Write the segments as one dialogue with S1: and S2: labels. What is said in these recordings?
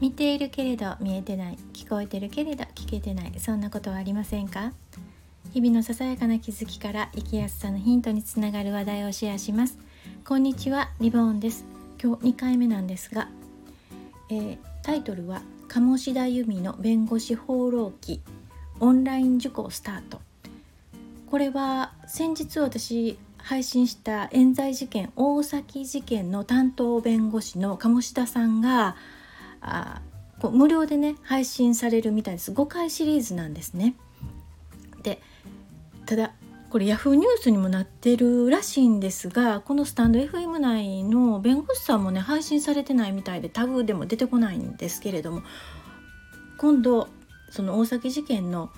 S1: 見ているけれど見えてない聞こえてるけれど聞けてない。そんなことはありませんか？日々のささやかな気づきから生きやすさのヒントにつながる話題をシェアします。こんにちはリボーンです。今日2回目なんですが、えー、タイトルは鴨志田由美の弁護士放浪記オンライン受講スタート。これは先日私配信した冤罪事件大崎事件の担当弁護士の鴨志田さんがあこう無料でね配信されるみたいです5回シリーズなんですね。でただこれ Yahoo ニュースにもなってるらしいんですがこのスタンド FM 内の弁護士さんもね配信されてないみたいでタグでも出てこないんですけれども今度その大崎事件の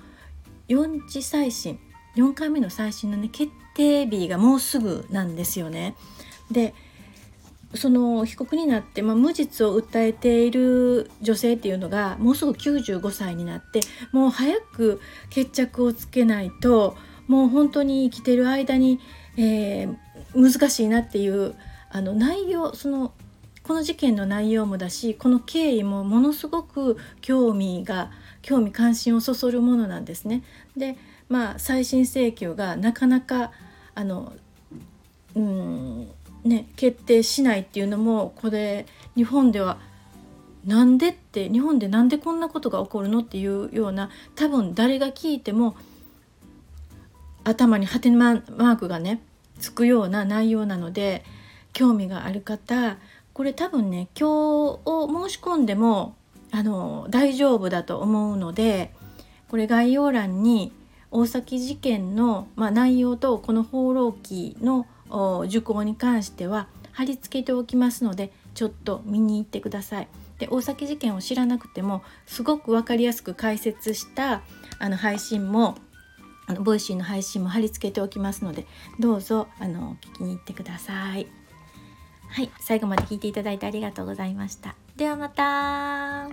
S1: 4次再審4回目の再審のね決定日がもうすぐなんですよね。でその被告になって、まあ、無実を訴えている女性っていうのがもうすぐ95歳になってもう早く決着をつけないともう本当に生きてる間に、えー、難しいなっていうあの内容そのこの事件の内容もだしこの経緯もものすごく興味が興味関心をそそるものなんですね。でまあ再審請求がなかなかあのうんね決定しないっていうのもこれ日本ではなんでって日本でなんでこんなことが起こるのっていうような多分誰が聞いても頭にハテナマークがねつくような内容なので興味がある方これ多分ね今日を申し込んでもあの大丈夫だと思うのでこれ概要欄に大崎事件の、まあ、内容とこの放浪記の受講に関しては貼り付けておきますのでちょっと見に行ってください。で大崎事件を知らなくてもすごく分かりやすく解説したあの配信もあのボイシーの配信も貼り付けておきますのでどうぞあの聞きに行ってください。はい、最後まで聞いていただいてありがとうございました。ではまた。